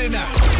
it now.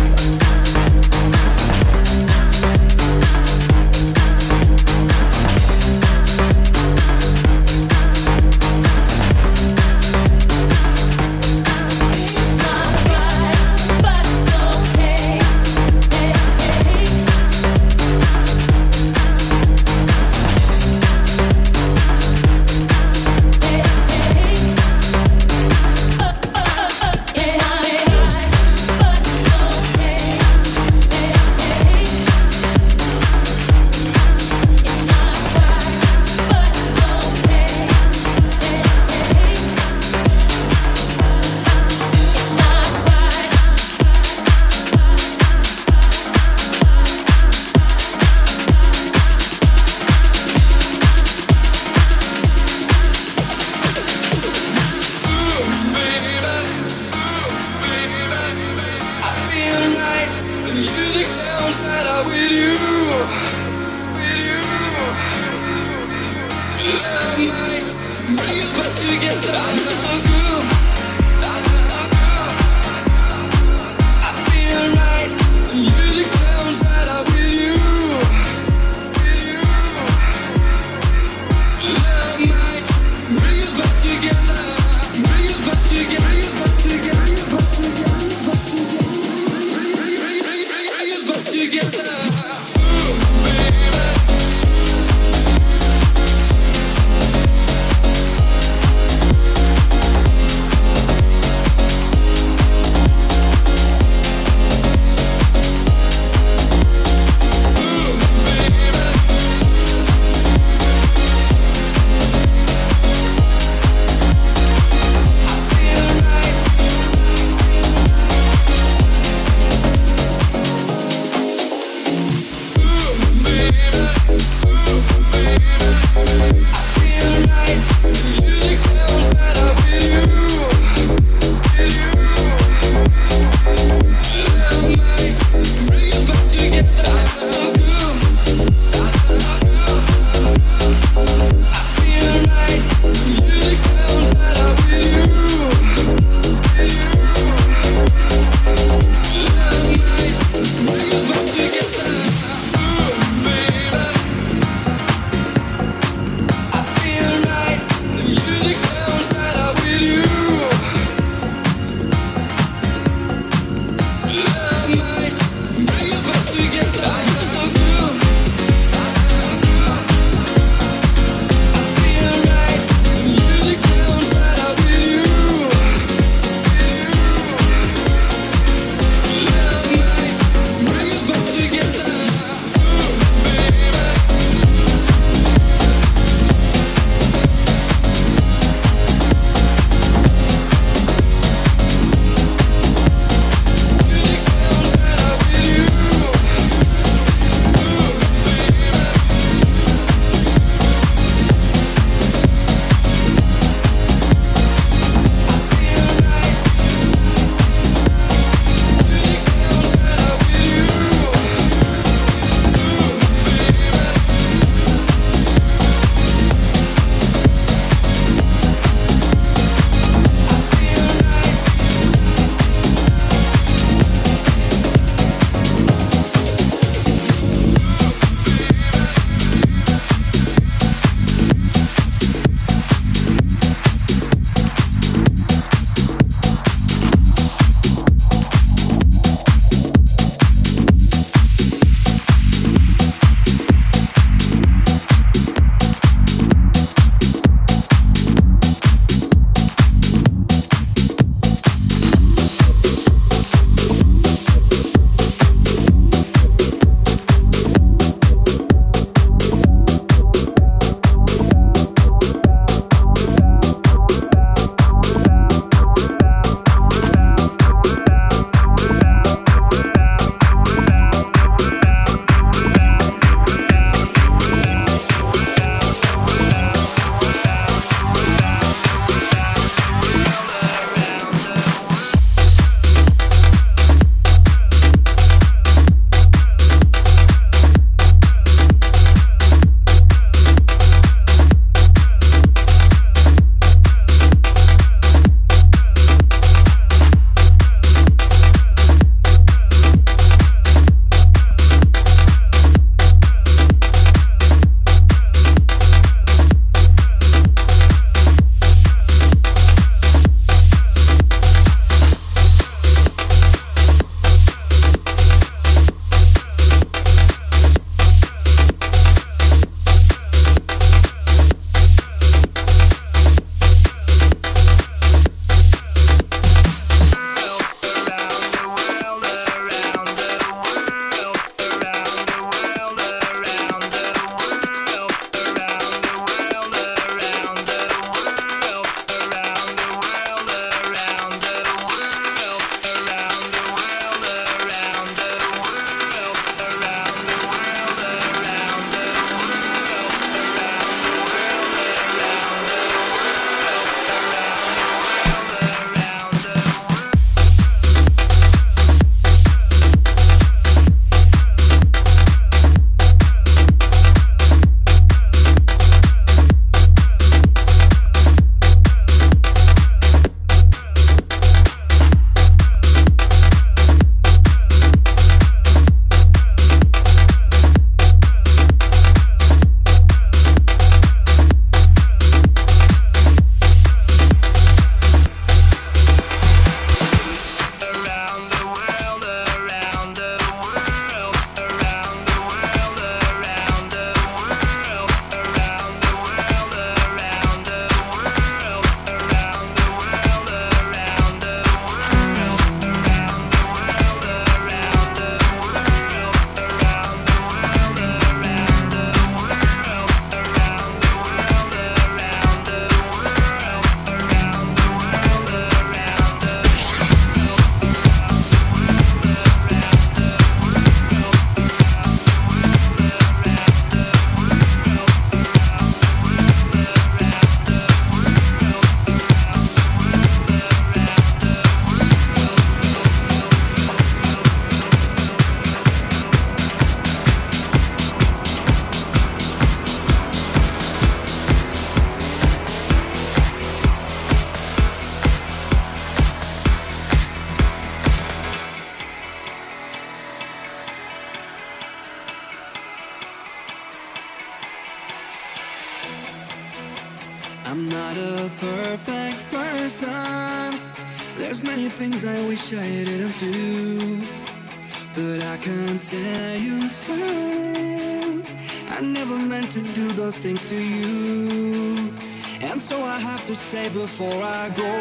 those things to you. And so I have to say before I go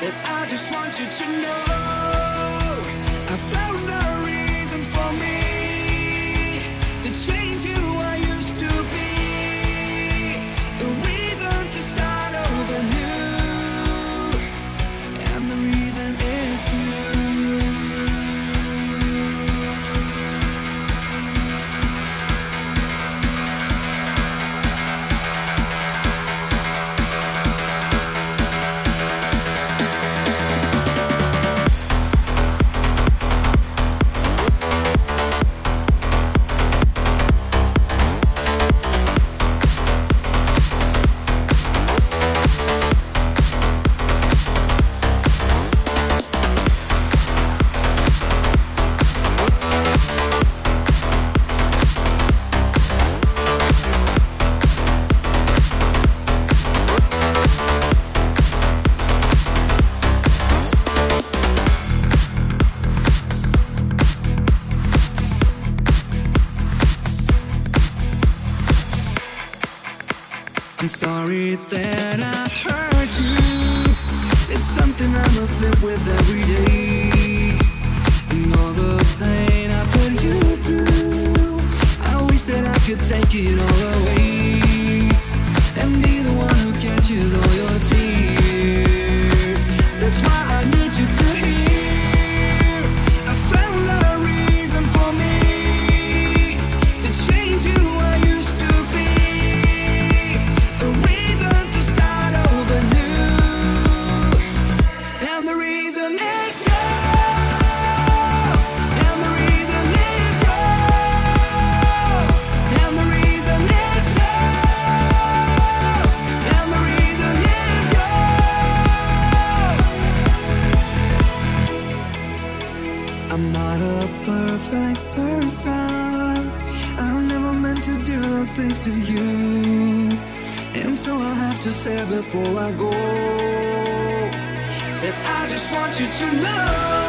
that I just want you to know I found out. I'm sorry that I hurt you. It's something I must live with every day. And all the pain I put you through, I wish that I could take it all away and be the one who catches all your. before I go that I just want you to know.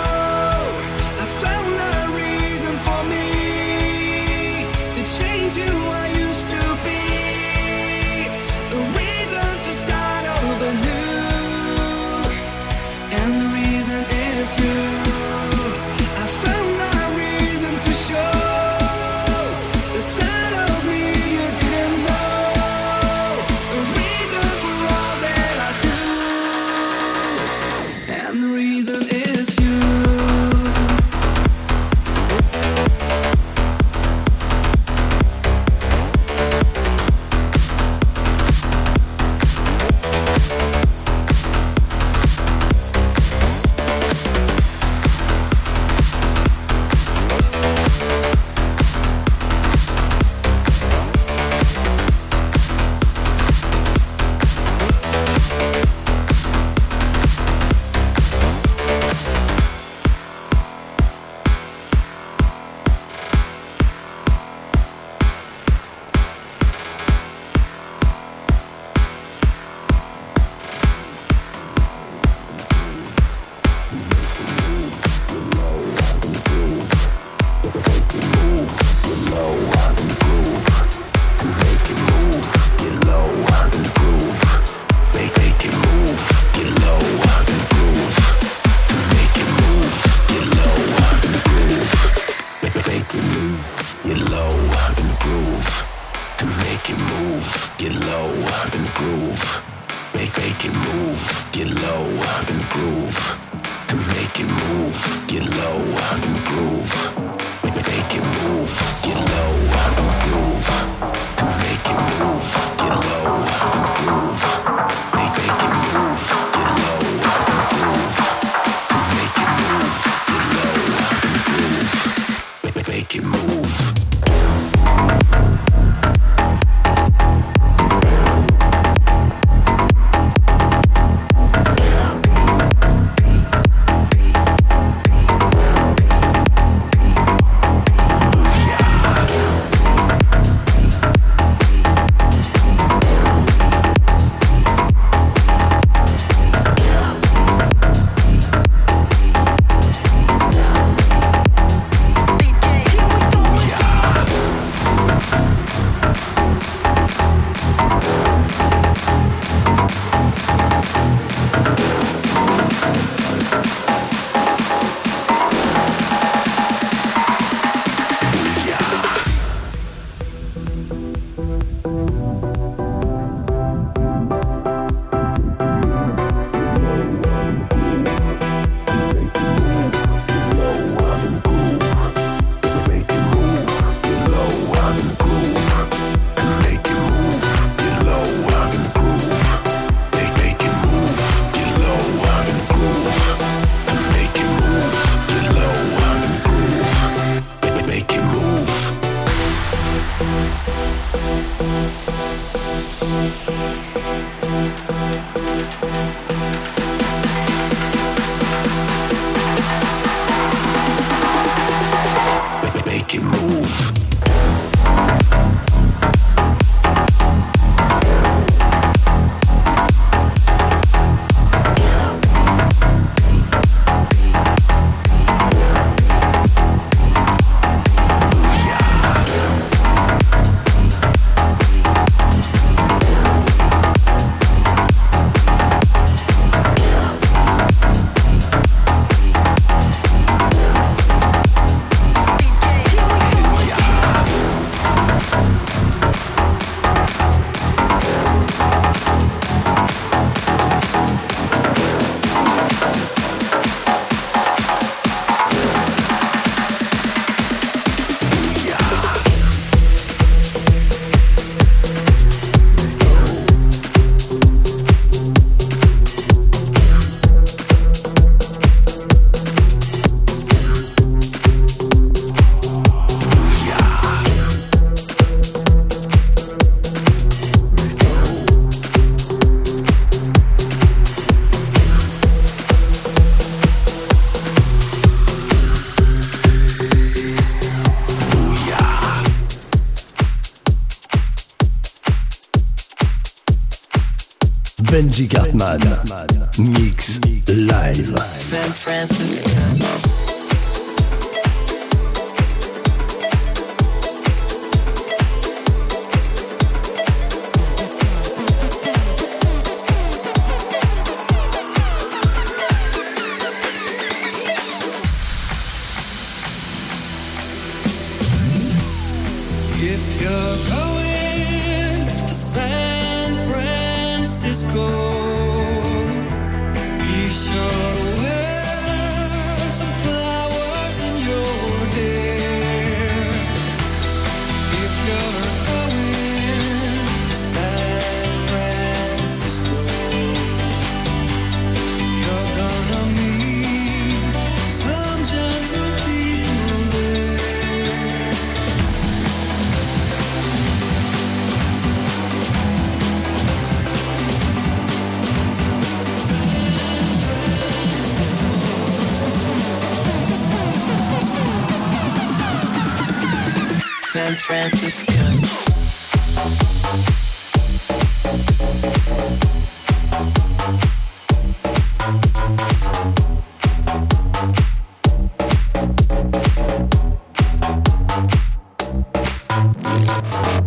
Benji Cartman. Mix live. San Francisco. Bye.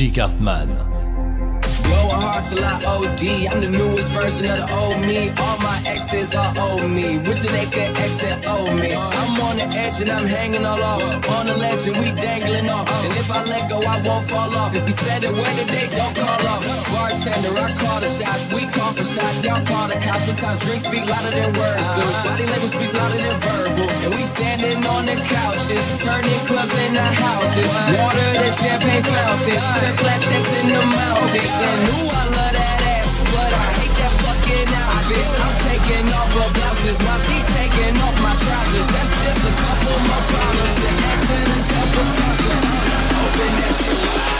Benji Cartman. Hard till I OD. I'm the newest version of the old me. All my exes are old me. Wishing they could exit old me. I'm on the edge and I'm hanging all off. On the ledge and we dangling off. And if I let go, I won't fall off. If you said it, where they don't call off. Bartender, I call the shots. We call for shots. Y'all call the cops. Sometimes drinks speak louder than words do. Uh-huh. Body language speaks louder than verbal. And we standing on the couches. Turning clubs into houses. Water the champagne fountains. Turn flat chests in the mountains. And ooh, I love that ass. But I hate that fucking outfit. I'm taking off her blouses while she taking off my trousers. That's just a couple more problems. Answer the couple's counselor. Open that shit wide.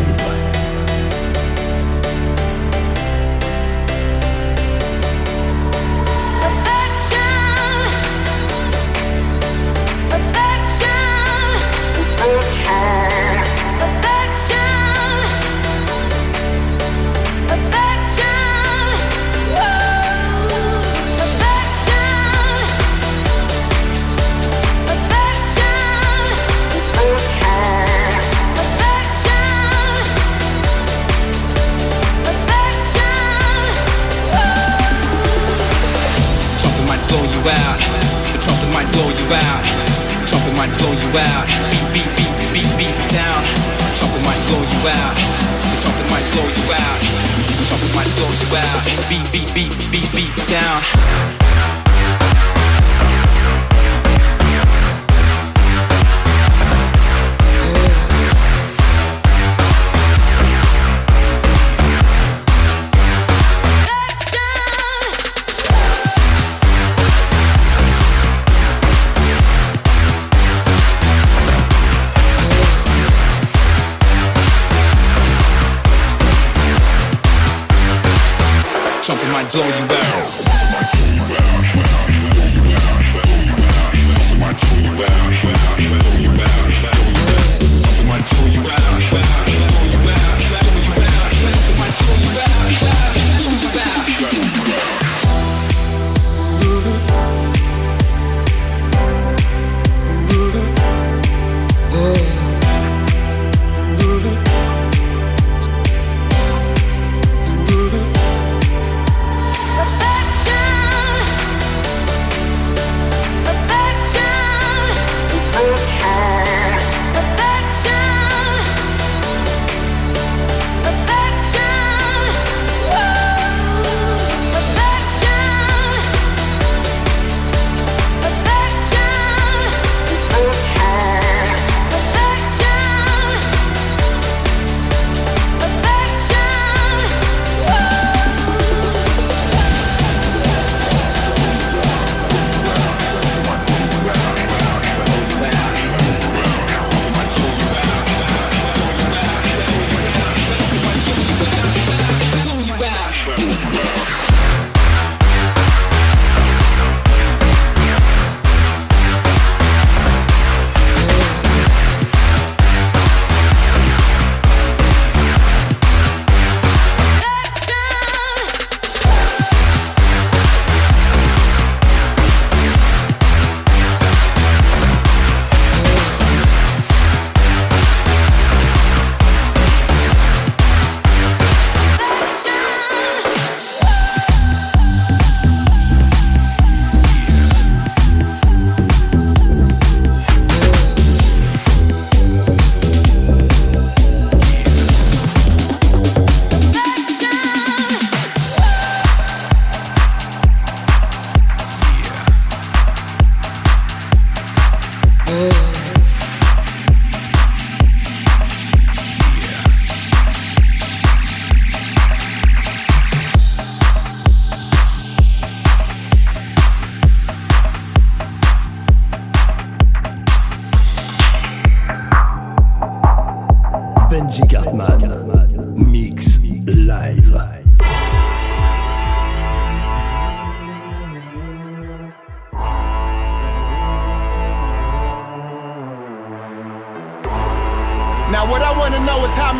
beat, beat, beat, beat, beat down.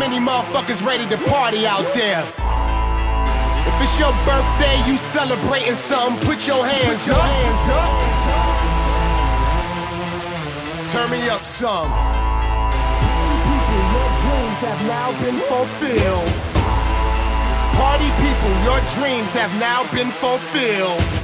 Motherfuckers ready to party out there. If it's your birthday, you celebrating something, put your hands up. Turn me up some. People, your dreams have now been fulfilled. Party people, your dreams have now been fulfilled.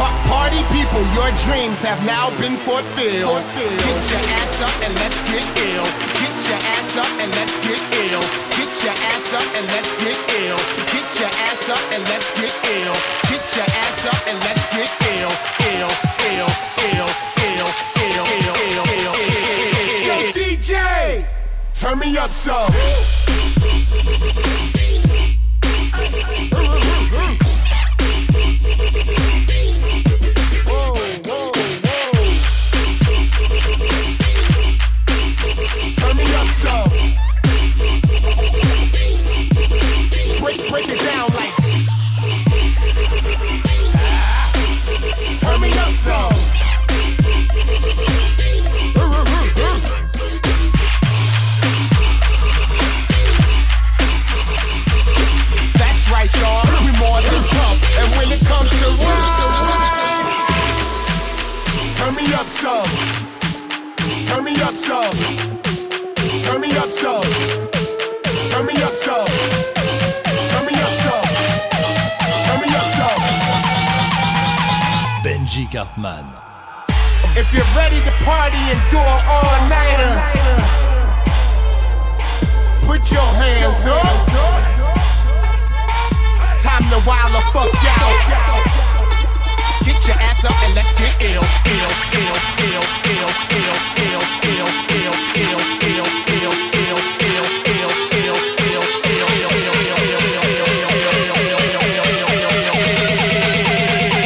Pa- party people, your dreams have now been fulfilled. Get your ass up and let's get ill. Get your ass up and let's get ill. Get your ass up and let's get ill. Get your ass up and let's get ill. Get your ass up and let's get ill. Ill, ill, ill, ill, ill, ill, ill, ill, ill. Yo, DJ, turn me up some. Up some. Turn me up some. Turn me up some. Turn me up some. Turn me up some. Turn me up some. Benji Cartman. If you're ready to party and do an all-nighter, put your hands up. Time to wild the fuck out. Your ass up and let's get ill, ill, ill, ill, ill, ill, ill, ill, ill, ill, ill, ill, ill, ill, ill, ill, ill,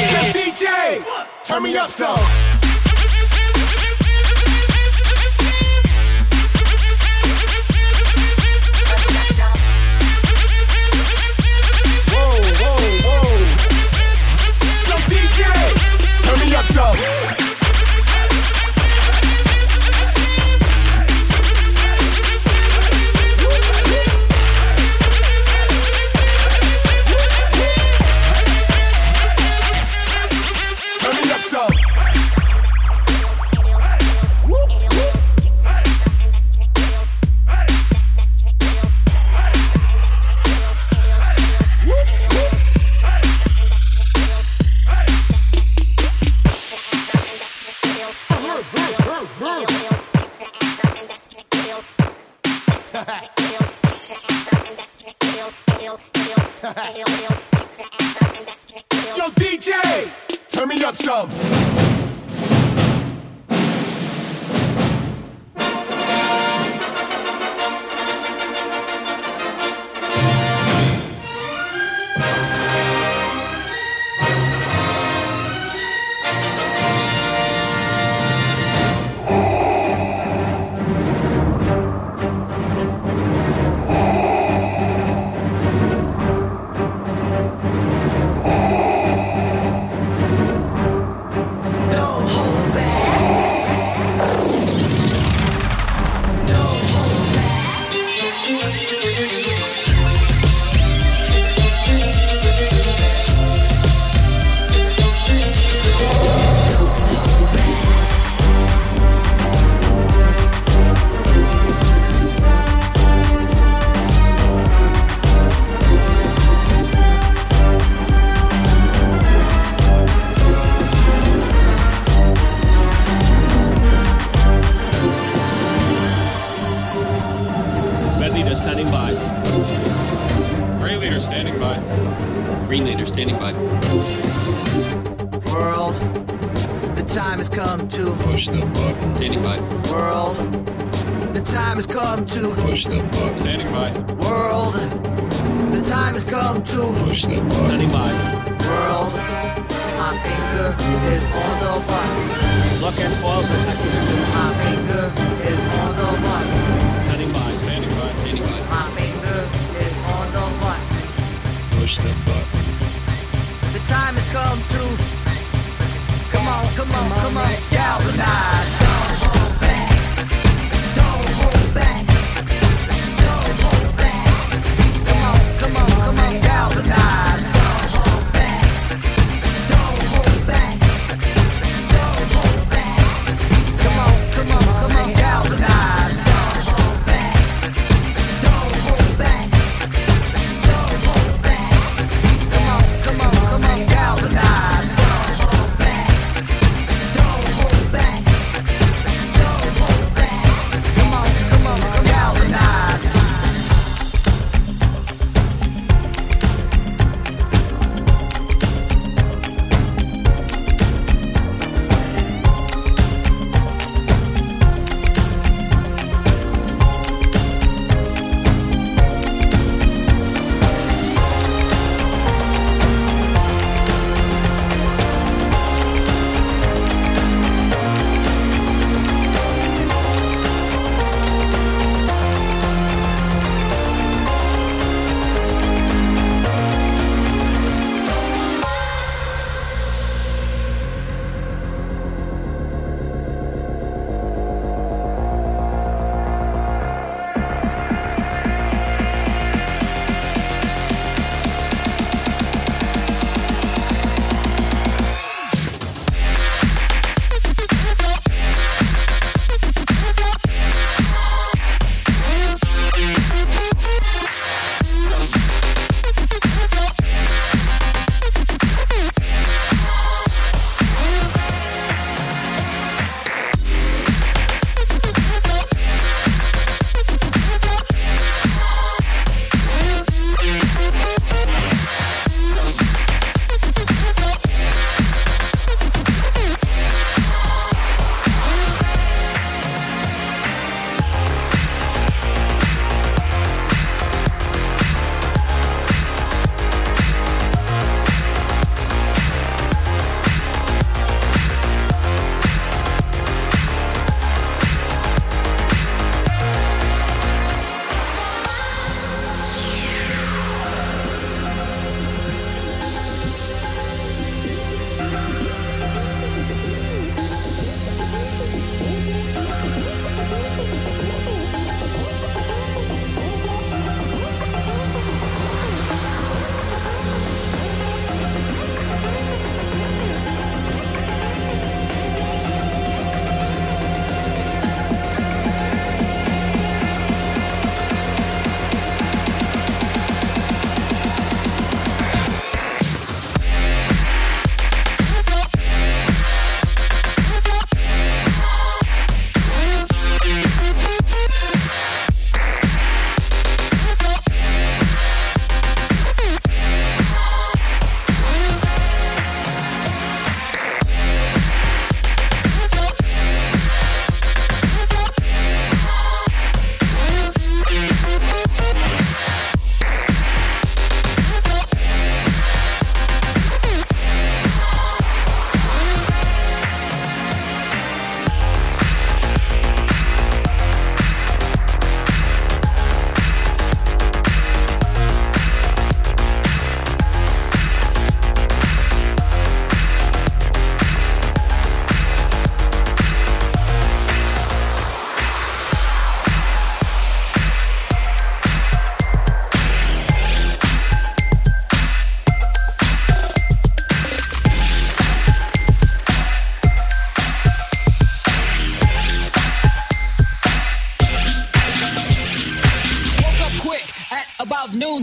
ill, DJ, turn me up some.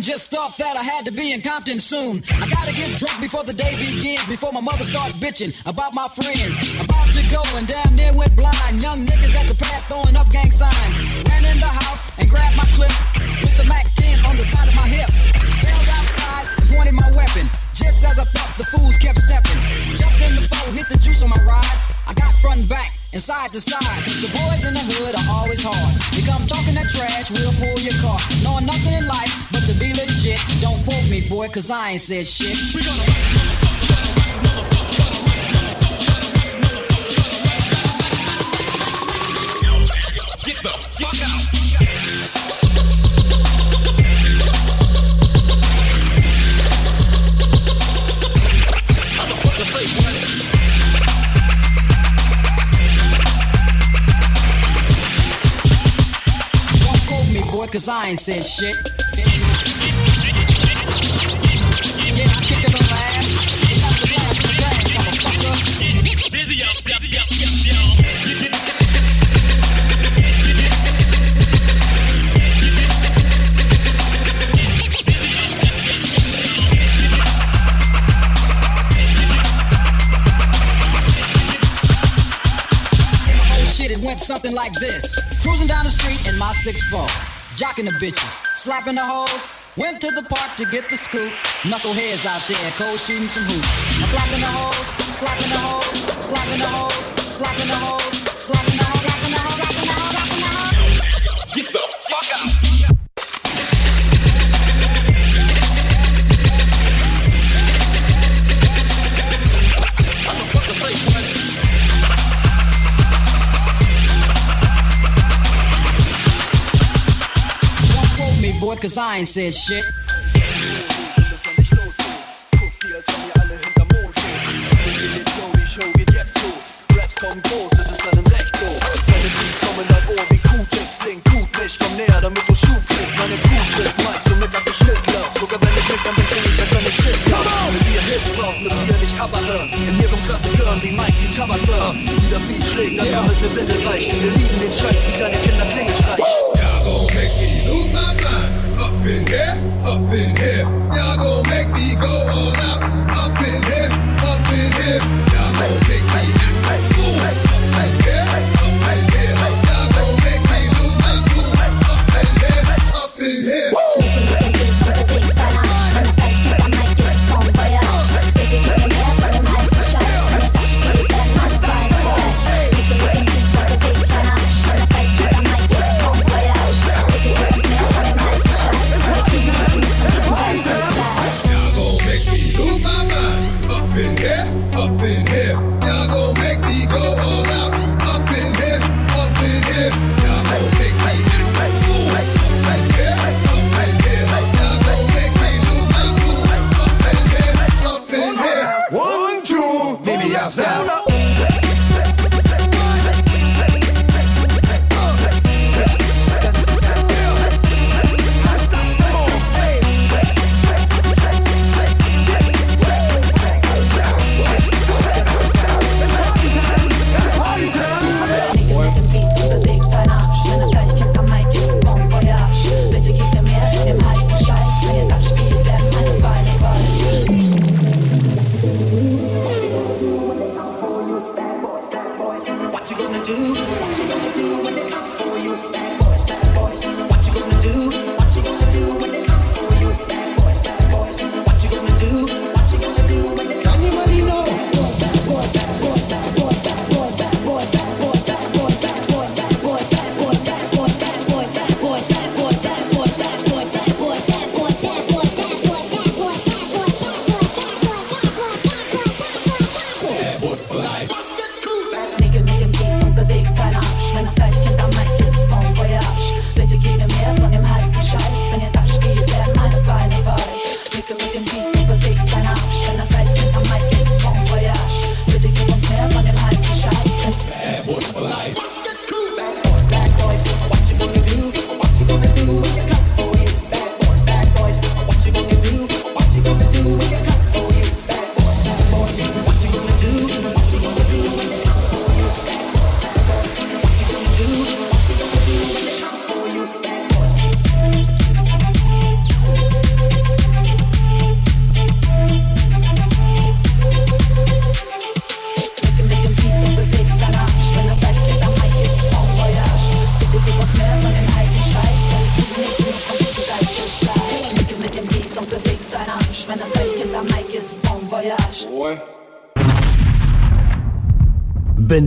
Just thought that I had to be in Compton soon. I gotta get drunk before the day begins, before my mother starts bitching about my friends. About to go and damn near went blind. Young niggas at the pad throwing up gang signs. Ran in the house and grabbed my clip with the Mac 10 on the side of my hip. Bailed outside and pointed my weapon. Just as I thought, the fools kept stepping. Jumped in the foe, hit the juice on my ride. I got front and back and side to side. The boys in the hood are always hard. You come talking that trash, we'll pull your car. Knowing nothing in life but to be legit. Don't quote me, boy, cause I ain't said shit. We gonna cause I ain't said shit. It it went something like this. Cruising down the street in my 6'4, jocking the bitches, slapping the hoes. Went to the park to get the scoop. Knuckleheads out there, cold shooting some hoops. I'm slapping the hoes, slapping the hoes, slapping the hoes, slapping the hoes, slapping the hoes, slapping the hoes, cause I ain't said shit.